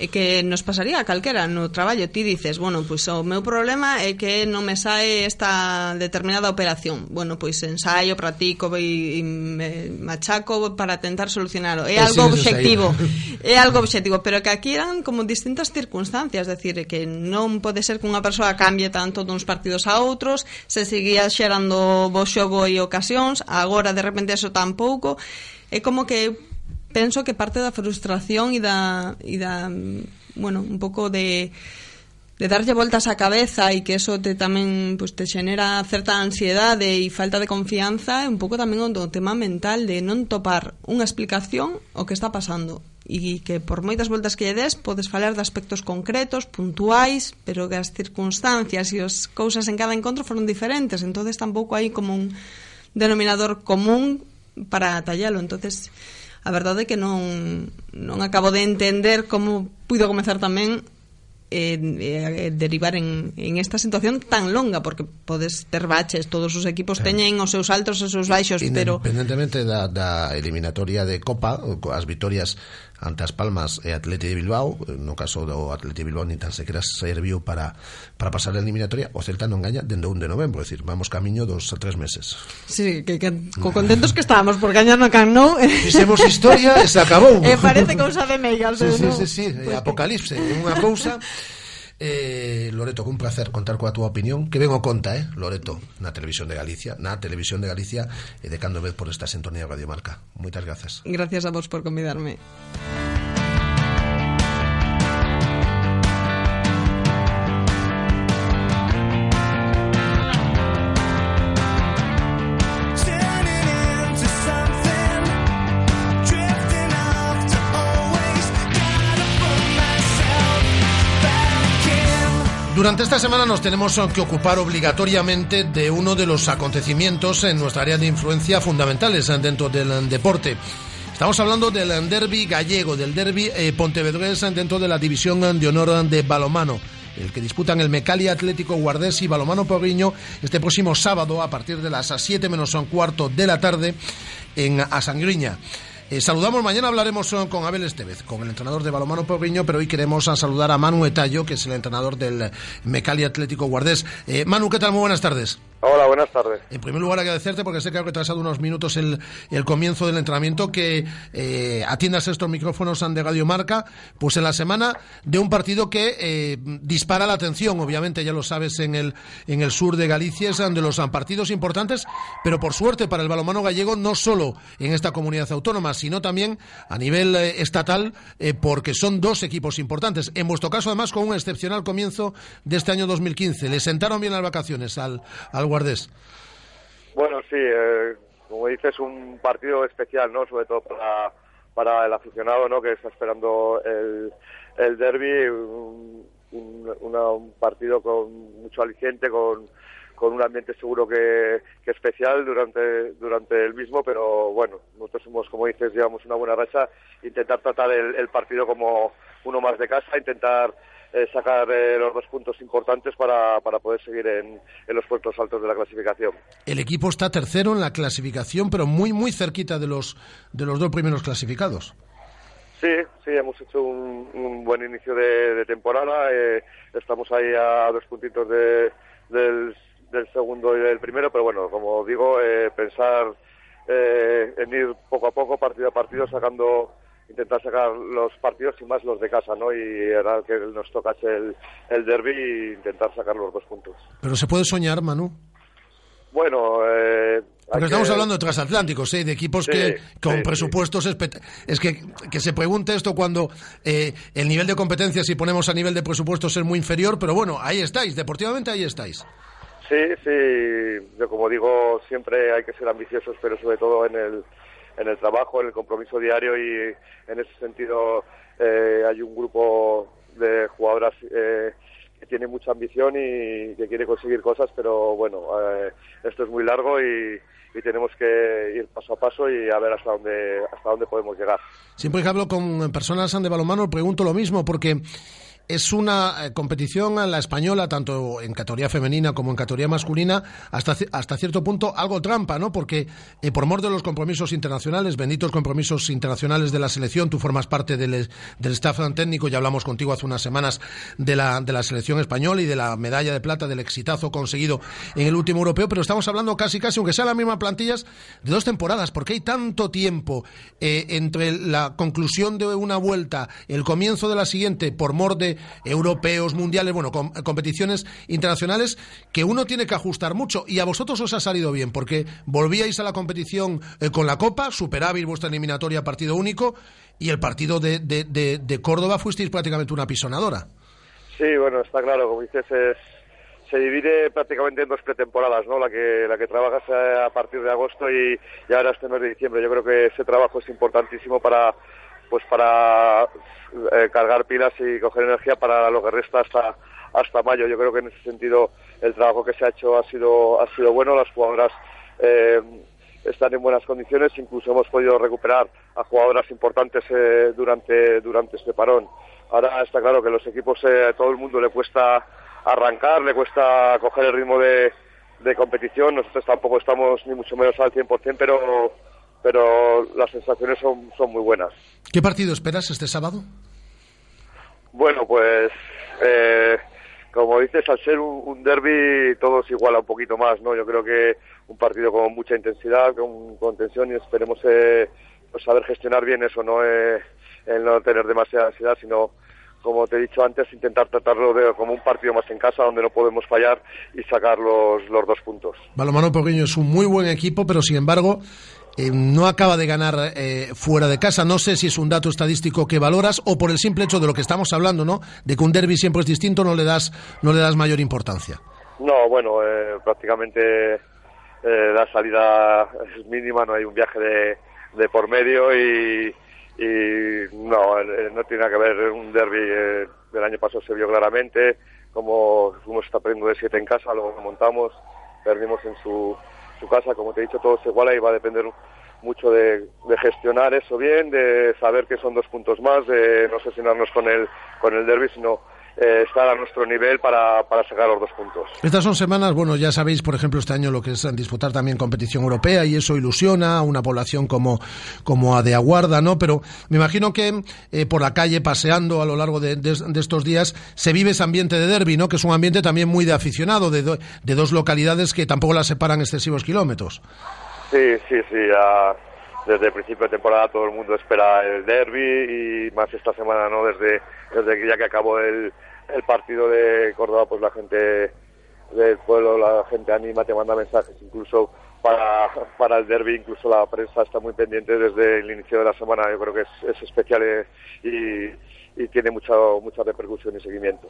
E que nos pasaría a calquera no traballo ti dices, bueno, pois o meu problema é que non me sae esta determinada operación bueno, pois ensaio, practico e, e machaco para tentar solucionarlo é pois algo sí, obxectivo [laughs] é algo obxectivo, pero que aquí eran como distintas circunstancias, decir, que non pode ser que unha persoa cambie tanto duns partidos a outros, se seguía xerando bo xogo e ocasións, agora de repente eso tampouco pouco, é como que penso que parte da frustración e da, e da bueno, un pouco de de darlle voltas á cabeza e que eso te tamén pues, te xenera certa ansiedade e falta de confianza é un pouco tamén o tema mental de non topar unha explicación o que está pasando. E que por moitas voltas que lle des podes falar de aspectos concretos, puntuais pero que as circunstancias e as cousas en cada encontro foron diferentes. Entonces tampouco hai como un denominador común para tallalo. entonces a verdade é que non, non acabo de entender como puido comenzar tamén eh, eh, derivar en, en esta situación tan longa porque podes ter baches, todos os equipos claro. teñen os seus altos e os seus baixos, pero independentemente da, da eliminatoria de Copa, as vitorias ante as Palmas e Atleti de Bilbao no caso do Atleti de Bilbao ni tan sequera serviu para, para pasar a eliminatoria o Celta non gaña dende 1 de novembro é dicir, vamos camiño dos a tres meses. Sí, que, que co contentos que estábamos por gañar no Camp Nou [laughs] Fixemos historia e se acabou. E eh, parece cousa de meigas sí, sí, sí, sí, sí, apocalipse, unha cousa. [laughs] Eh, Loreto, que un placer contar coa túa opinión Que ben o conta, eh, Loreto, na Televisión de Galicia Na Televisión de Galicia E de cando vez por esta sintonía de Radio Marca. Moitas grazas. Gracias a vos por convidarme. Durante esta semana nos tenemos que ocupar obligatoriamente de uno de los acontecimientos en nuestra área de influencia fundamentales dentro del deporte. Estamos hablando del derby gallego, del derby eh, pontevedrés dentro de la división de honor de balomano el que disputan el Mecalia Atlético Guardés y Balomano Porriño este próximo sábado a partir de las 7 menos un cuarto de la tarde en Asangriña. Eh, saludamos, mañana hablaremos con Abel Estevez, con el entrenador de Balomano Porriño, pero hoy queremos saludar a Manu Etallo, que es el entrenador del Mecali Atlético Guardés. Eh, Manu, ¿qué tal? Muy buenas tardes. Hola, buenas tardes. En primer lugar, agradecerte porque sé que ha retrasado unos minutos el, el comienzo del entrenamiento, que eh, atiendas estos micrófonos de Radio Marca, pues en la semana de un partido que eh, dispara la atención, obviamente, ya lo sabes, en el, en el sur de Galicia, es de los partidos importantes, pero por suerte para el balomano gallego, no solo en esta comunidad autónoma, sino también a nivel eh, estatal, eh, porque son dos equipos importantes. En vuestro caso, además, con un excepcional comienzo de este año 2015. Le sentaron bien las vacaciones al, al Guardés. Bueno, sí, eh, como dices, un partido especial, ¿no? Sobre todo para, para el aficionado, ¿no? Que está esperando el, el derby, un, un, un partido con mucho aliciente, con, con un ambiente seguro que, que, especial durante durante el mismo, pero bueno, nosotros somos, como dices, llevamos una buena racha, intentar tratar el, el partido como uno más de casa, intentar eh, sacar eh, los dos puntos importantes para, para poder seguir en, en, los puestos altos de la clasificación. El equipo está tercero en la clasificación, pero muy muy cerquita de los de los dos primeros clasificados. Sí, sí, hemos hecho un, un buen inicio de, de temporada. Eh, estamos ahí a dos puntitos de, del, del, segundo y del primero, pero bueno, como digo, eh, pensar eh, en ir poco a poco, partido a partido, sacando intentar sacar los partidos y más los de casa, ¿no? Y ahora que nos toca el, el derby e intentar sacar los dos puntos. Pero se puede soñar, Manu. Bueno, eh, porque estamos hablando de transatlánticos, ¿eh? de equipos que con presupuestos es que que se pregunte esto cuando eh, el nivel de competencia si ponemos a nivel de presupuestos es muy inferior, pero bueno, ahí estáis, deportivamente ahí estáis. Sí, sí, yo como digo, siempre hay que ser ambiciosos, pero sobre todo en el en el trabajo, en el compromiso diario y en ese sentido eh, hay un grupo de jugadoras eh, que tiene mucha ambición y que quiere conseguir cosas, pero bueno, eh, esto es muy largo y, y tenemos que ir paso a paso y a ver hasta dónde hasta dónde podemos llegar. Siempre que hablo con personas de balonmano pregunto lo mismo porque es una eh, competición a la española, tanto en categoría femenina como en categoría masculina, hasta, hasta cierto punto algo trampa, ¿no? Porque eh, por mor de los compromisos internacionales, benditos compromisos internacionales de la selección, tú formas parte del, del staff técnico, ya hablamos contigo hace unas semanas de la, de la selección española y de la medalla de plata, del exitazo conseguido en el último europeo, pero estamos hablando casi, casi, aunque sean las mismas plantillas, de dos temporadas, porque hay tanto tiempo eh, entre la conclusión de una vuelta, el comienzo de la siguiente, por mor de europeos, mundiales, bueno, competiciones internacionales que uno tiene que ajustar mucho. Y a vosotros os ha salido bien, porque volvíais a la competición eh, con la Copa, superáis vuestra eliminatoria partido único, y el partido de, de, Córdoba fuisteis prácticamente una pisonadora. Sí, bueno, está claro, como dices, se divide prácticamente en dos pretemporadas, ¿no? La que, la que trabajas a partir de agosto y, y ahora este mes de diciembre. Yo creo que ese trabajo es importantísimo para pues para eh, cargar pilas y coger energía para lo que resta hasta hasta mayo. Yo creo que en ese sentido el trabajo que se ha hecho ha sido ha sido bueno. Las jugadoras eh, están en buenas condiciones. Incluso hemos podido recuperar a jugadoras importantes eh, durante durante este parón. Ahora está claro que los equipos a todo el mundo le cuesta arrancar, le cuesta coger el ritmo de, de competición. Nosotros tampoco estamos ni mucho menos al 100%, pero pero las sensaciones son, son muy buenas. ¿Qué partido esperas este sábado? Bueno, pues eh, como dices, al ser un, derby todo se iguala un poquito más, ¿no? Yo creo que un partido con mucha intensidad, con, tensión y esperemos eh, pues saber gestionar bien eso, no eh, el no tener demasiada ansiedad, sino como te he dicho antes, intentar tratarlo de, como un partido más en casa donde no podemos fallar y sacar los, los dos puntos. Balomano Pequeño es un muy buen equipo, pero sin embargo eh, no acaba de ganar eh, fuera de casa. No sé si es un dato estadístico que valoras o por el simple hecho de lo que estamos hablando, ¿no? De que un derby siempre es distinto, no le das, no le das mayor importancia. No, bueno, eh, prácticamente la salida es mínima, no hay un viaje de, por medio y, no, no tiene nada que ver un derby. del año pasado se vio claramente, como fuimos perdiendo de siete en casa, luego montamos, perdimos en su su casa, como te he dicho, todo se iguala y va a depender mucho de, gestionar eso bien, de saber que son dos puntos más, de no sesionarnos con el, con el derby, sino eh, estar a nuestro nivel para, para sacar los dos puntos. Estas son semanas, bueno, ya sabéis, por ejemplo, este año lo que es disputar también competición europea y eso ilusiona a una población como, como a de Aguarda, ¿no? Pero me imagino que eh, por la calle, paseando a lo largo de, estos días, se vive ese ambiente de derby, ¿no? Que es un ambiente también muy de aficionado, de, de dos localidades que tampoco las separan excesivos kilómetros. Sí, sí, sí. desde el principio de temporada todo el mundo espera el derby y más esta semana, ¿no? Desde, desde ya que acabó el, el partido de Córdoba, pues la gente del pueblo, la gente anima, te manda mensajes, incluso para, para el derby, incluso la prensa está muy pendiente desde el inicio de la semana. Yo creo que es, especial eh, y, y, tiene mucha, mucha repercusión y seguimiento.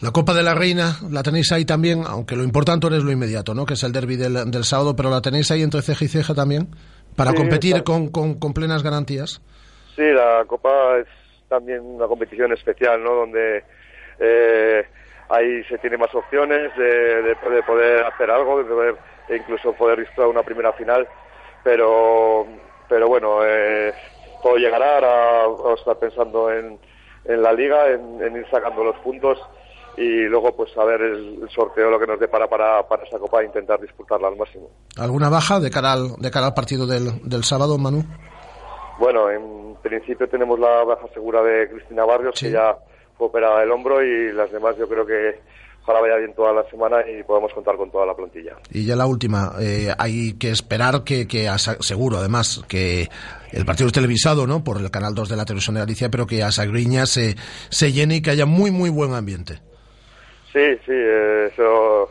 La Copa de la Reina la tenéis ahí también, aunque lo importante es lo inmediato, ¿no? que es el derby del, del sábado, pero la tenéis ahí entre ceja y ceja también, para competir con, con, con plenas garantías. Sí, la Copa es también una competición especial, ¿no? donde eh, ahí se tiene más opciones de, poder hacer algo, de poder e incluso poder disputar una primera final, pero pero bueno, eh, todo llegará, ahora estar pensando en, en la liga, en, ir sacando los puntos y luego pues a ver el, sorteo lo que nos depara para, para esa copa e intentar disputarla al máximo. ¿Alguna baja de cara al, de cara al partido del, del sábado, Manu? Bueno, en principio tenemos la baja segura de Cristina Barrios, que ya fue operada el hombro y las demás yo creo que ojalá vaya bien toda la semana y podamos contar con toda la plantilla. Y ya la última, eh, hay que esperar que, que seguro además que el partido es televisado ¿no? por el Canal 2 de la Televisión de Galicia, pero que a Sagriña se, se llene y que haya muy, muy buen ambiente. Sí, sí, eso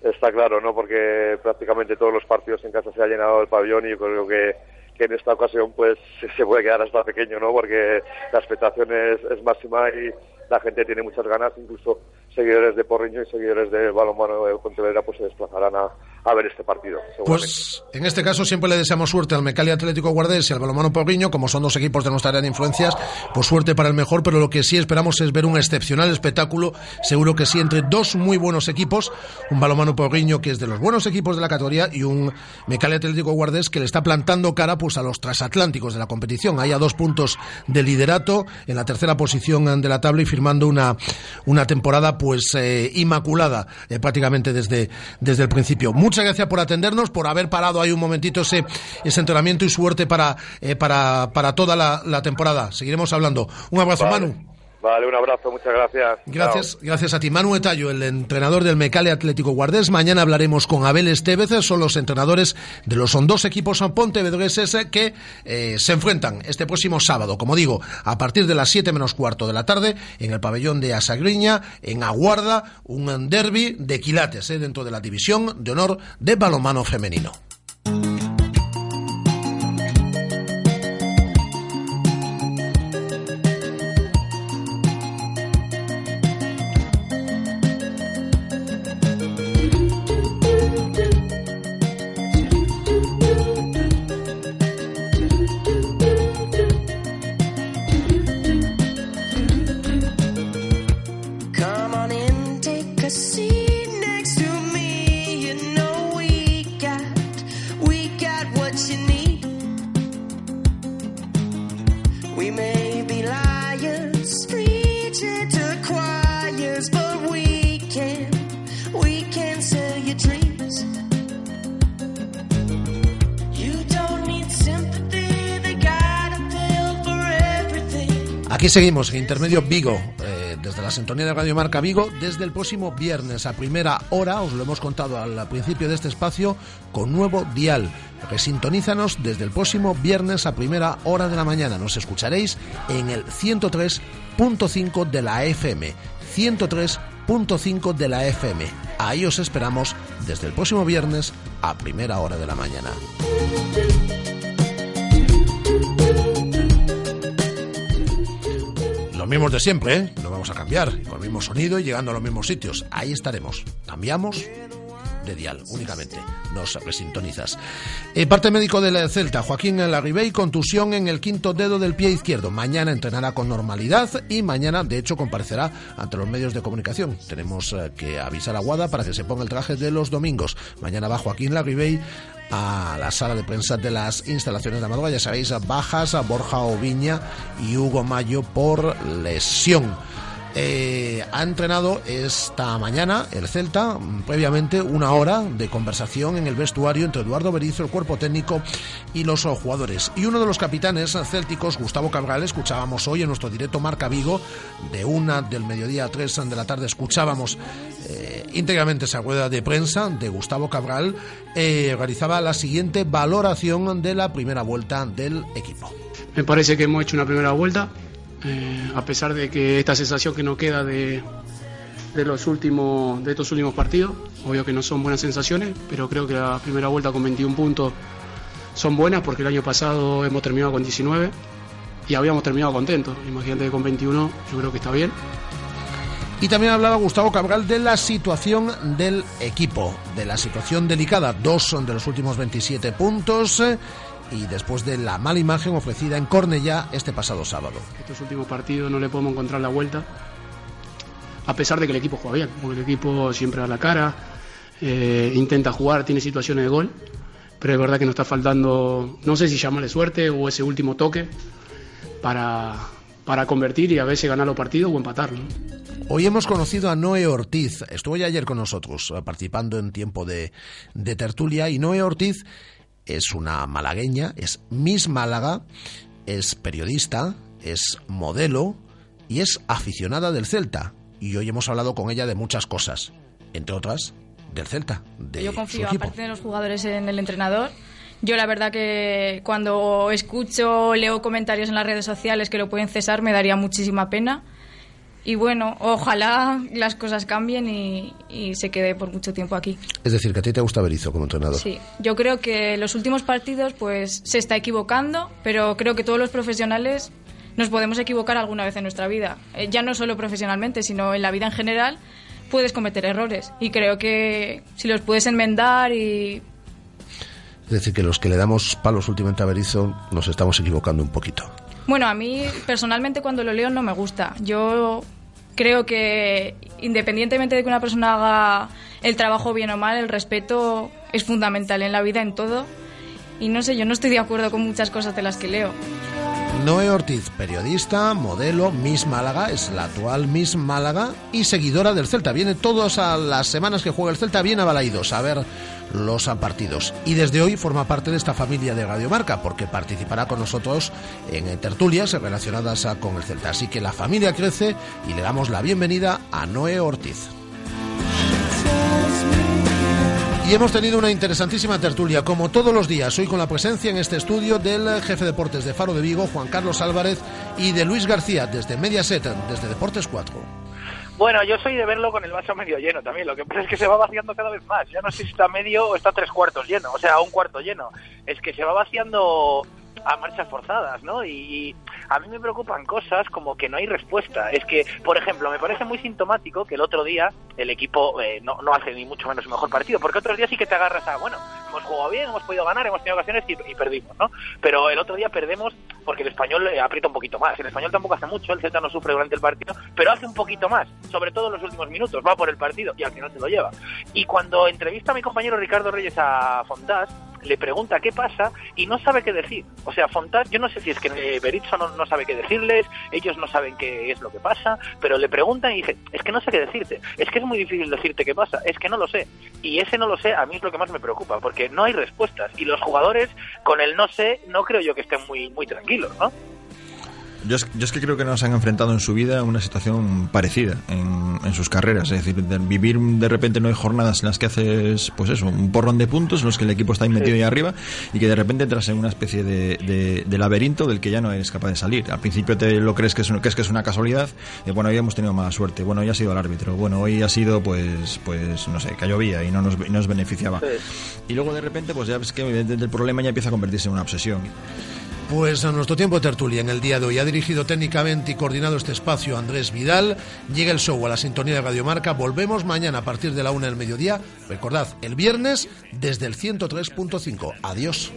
está claro, ¿no? Porque prácticamente todos los partidos en casa se ha llenado el pabellón y yo creo que, que en esta ocasión pues [laughs] se puede quedar hasta pequeño, ¿no? Porque la expectación es, es máxima y la gente tiene muchas ganas, incluso seguidores de Porriño y seguidores de Balonmano de Pontevedra pues se desplazarán a, ver este partido. Pues en este caso siempre le deseamos suerte al Mecali Atlético Guardés y al Balonmano Porriño, como son dos equipos de nuestra área de influencias, pues suerte para el mejor, pero lo que sí esperamos es ver un excepcional espectáculo, seguro que sí, entre dos muy buenos equipos, un Balonmano Porriño que es de los buenos equipos de la categoría y un Mecali Atlético Guardés que le está plantando cara pues a los transatlánticos de la competición, hay a dos puntos de liderato en la tercera posición de la tabla y firmando una, una temporada pues eh, inmaculada eh, prácticamente desde, desde el principio. Muchas gracias por atendernos, por haber parado ahí un momentito ese, ese entrenamiento y suerte para, eh, para, para toda la, la, temporada. Seguiremos hablando. Un abrazo, vale. Manu. Vale, un abrazo, muchas gracias. Gracias, Chao. gracias a ti. Manu Etallo, el entrenador del Mecale Atlético Guardés. Mañana hablaremos con Abel Estevez, son los entrenadores de los son dos equipos pontevedreses que eh, se enfrentan este próximo sábado, como digo, a partir de las 7 menos cuarto de la tarde, en el pabellón de Asagriña, en Aguarda, un derby de quilates eh, dentro de la división de honor de balonmano femenino. Aquí seguimos, Intermedio Vigo, eh, desde la sintonía de Radio Marca Vigo, desde el próximo viernes a primera hora, os lo hemos contado al principio de este espacio, con nuevo dial. Resintonízanos desde el próximo viernes a primera hora de la mañana. Nos escucharéis en el 103.5 de la FM. 103.5 de la FM. Ahí os esperamos desde el próximo viernes a primera hora de la mañana. Mismos de siempre, ¿eh? No vamos a cambiar. Con el mismo sonido y llegando a los mismos sitios. Ahí estaremos. Cambiamos de dial únicamente. Nos resintonizas. El parte médico del Celta, Joaquín Larribey, contusión en el quinto dedo del pie izquierdo. Mañana entrenará con normalidad y mañana, de hecho, comparecerá ante los medios de comunicación. Tenemos eh, que avisar a Guada para que se ponga el traje de los domingos. Mañana va Joaquín Larribey a la sala de prensa de las instalaciones de Amadora. Ya sabéis, bajas a Borja Oviña y Hugo Mayo por lesión. Eh, ha entrenado esta mañana el Celta, previamente una hora de conversación en el vestuario entre Eduardo Berizzo, el cuerpo técnico y los jugadores. Y uno de los capitanes célticos, Gustavo Cabral, escuchábamos hoy en nuestro directo Marca Vigo, de una del mediodía a tres de la tarde, escuchábamos eh, íntegramente esa rueda de prensa de Gustavo Cabral, eh, realizaba la siguiente valoración de la primera vuelta del equipo. Me parece que hemos hecho una primera vuelta eh, a pesar de que esta sensación que nos queda de, de, los últimos, de estos últimos partidos, obvio que no son buenas sensaciones, pero creo que la primera vuelta con 21 puntos son buenas porque el año pasado hemos terminado con 19 y habíamos terminado contentos. Imagínate que con 21 yo creo que está bien. Y también hablaba Gustavo Cabral de la situación del equipo, de la situación delicada. Dos son de los últimos 27 puntos y después de la mala imagen ofrecida en Cornellá este pasado sábado. Estos últimos partidos no le podemos encontrar la vuelta, a pesar de que el equipo juega bien, porque el equipo siempre da la cara, eh, intenta jugar, tiene situaciones de gol, pero es verdad que nos está faltando, no sé si llamarle suerte o ese último toque para, para convertir y a veces ganar los partidos o empatarlo. Hoy hemos conocido a Noé Ortiz, estuvo ya ayer con nosotros participando en tiempo de, de tertulia y Noé Ortiz es una malagueña, es Miss Málaga, es periodista, es modelo y es aficionada del Celta. Y hoy hemos hablado con ella de muchas cosas, entre otras del Celta. De Yo confío, aparte de los jugadores, en el entrenador. Yo la verdad que cuando escucho, leo comentarios en las redes sociales que lo pueden cesar, me daría muchísima pena. Y bueno, ojalá las cosas cambien y, se quede por mucho tiempo aquí. Es decir, que a ti te gusta Berizzo como entrenador. Sí, yo creo que los últimos partidos pues se está equivocando, pero creo que todos los profesionales nos podemos equivocar alguna vez en nuestra vida. Eh, ya no solo profesionalmente, sino en la vida en general puedes cometer errores. Y creo que si los puedes enmendar y... Es decir, que los que le damos palos últimamente a Berizzo nos estamos equivocando un poquito. Bueno, a mí personalmente cuando lo leo no me gusta. Yo creo que independientemente de que una persona haga el trabajo bien o mal, el respeto es fundamental en la vida, en todo. Y no sé, yo no estoy de acuerdo con muchas cosas de las que leo. Noé Ortiz, periodista, modelo, Miss Málaga, es la actual Miss Málaga y seguidora del Celta. Viene todas las semanas que juega el Celta bien a a ver los partidos. Y desde hoy forma parte de esta familia de Radiomarca porque participará con nosotros en tertulias relacionadas con el Celta. Así que la familia crece y le damos la bienvenida a Noé Ortiz. Y hemos tenido una interesantísima tertulia, como todos los días, hoy con la presencia en este estudio del jefe de deportes de Faro de Vigo, Juan Carlos Álvarez, y de Luis García, desde Mediaset, desde Deportes 4. Bueno, yo soy de verlo con el vaso medio lleno también. Lo que pasa es que se va vaciando cada vez más. Ya no sé si está medio o está tres cuartos lleno, o sea, un cuarto lleno. Es que se va vaciando a marchas forzadas, ¿no? Y, a mí me preocupan cosas como que no hay respuesta. Es que, por ejemplo, me parece muy sintomático que el otro día el equipo eh, no, no hace ni mucho menos un mejor partido, porque otros días sí que te agarras a, bueno, hemos jugado bien, hemos podido ganar, hemos tenido ocasiones y, perdimos, ¿no? Pero el otro día perdemos porque el español eh, aprieta un poquito más. El español tampoco hace mucho, el Celta no sufre durante el partido, pero hace un poquito más, sobre todo en los últimos minutos, va por el partido y al final se lo lleva. Y cuando entrevista a mi compañero Ricardo Reyes a Fontás, le pregunta qué pasa y no sabe qué decir. O sea, Fontás, yo no sé si es que eh, Berizzo no, sabe qué decirles, ellos no saben qué es lo que pasa, pero le preguntan y dice, es que no sé qué decirte, es que es muy difícil decirte qué pasa, es que no lo sé. Y ese no lo sé a mí es lo que más me preocupa, porque no hay respuestas y los jugadores con el no sé no creo yo que estén muy, muy tranquilos, ¿no? Yo es, que creo que nos han enfrentado en su vida a una situación parecida en, sus carreras. Es decir, vivir de repente no hay jornadas en las que haces, pues eso, un porrón de puntos en los que el equipo está ahí metido ahí arriba y que de repente entras en una especie de, laberinto del que ya no eres capaz de salir. Al principio te lo crees que es, que es, que es una casualidad. Y bueno, hoy hemos tenido mala suerte. Bueno, hoy ha sido el árbitro. Bueno, hoy ha sido, pues, pues no sé, que llovía y no nos, nos beneficiaba. Y luego de repente, pues ya ves que el problema ya empieza a convertirse en una obsesión. Pues a nuestro tiempo de tertulia en el día de hoy ha dirigido técnicamente y coordinado este espacio Andrés Vidal. Llega el show a la sintonía de Radiomarca. Volvemos mañana a partir de la una del mediodía. Recordad, el viernes desde el 103.5. Adiós.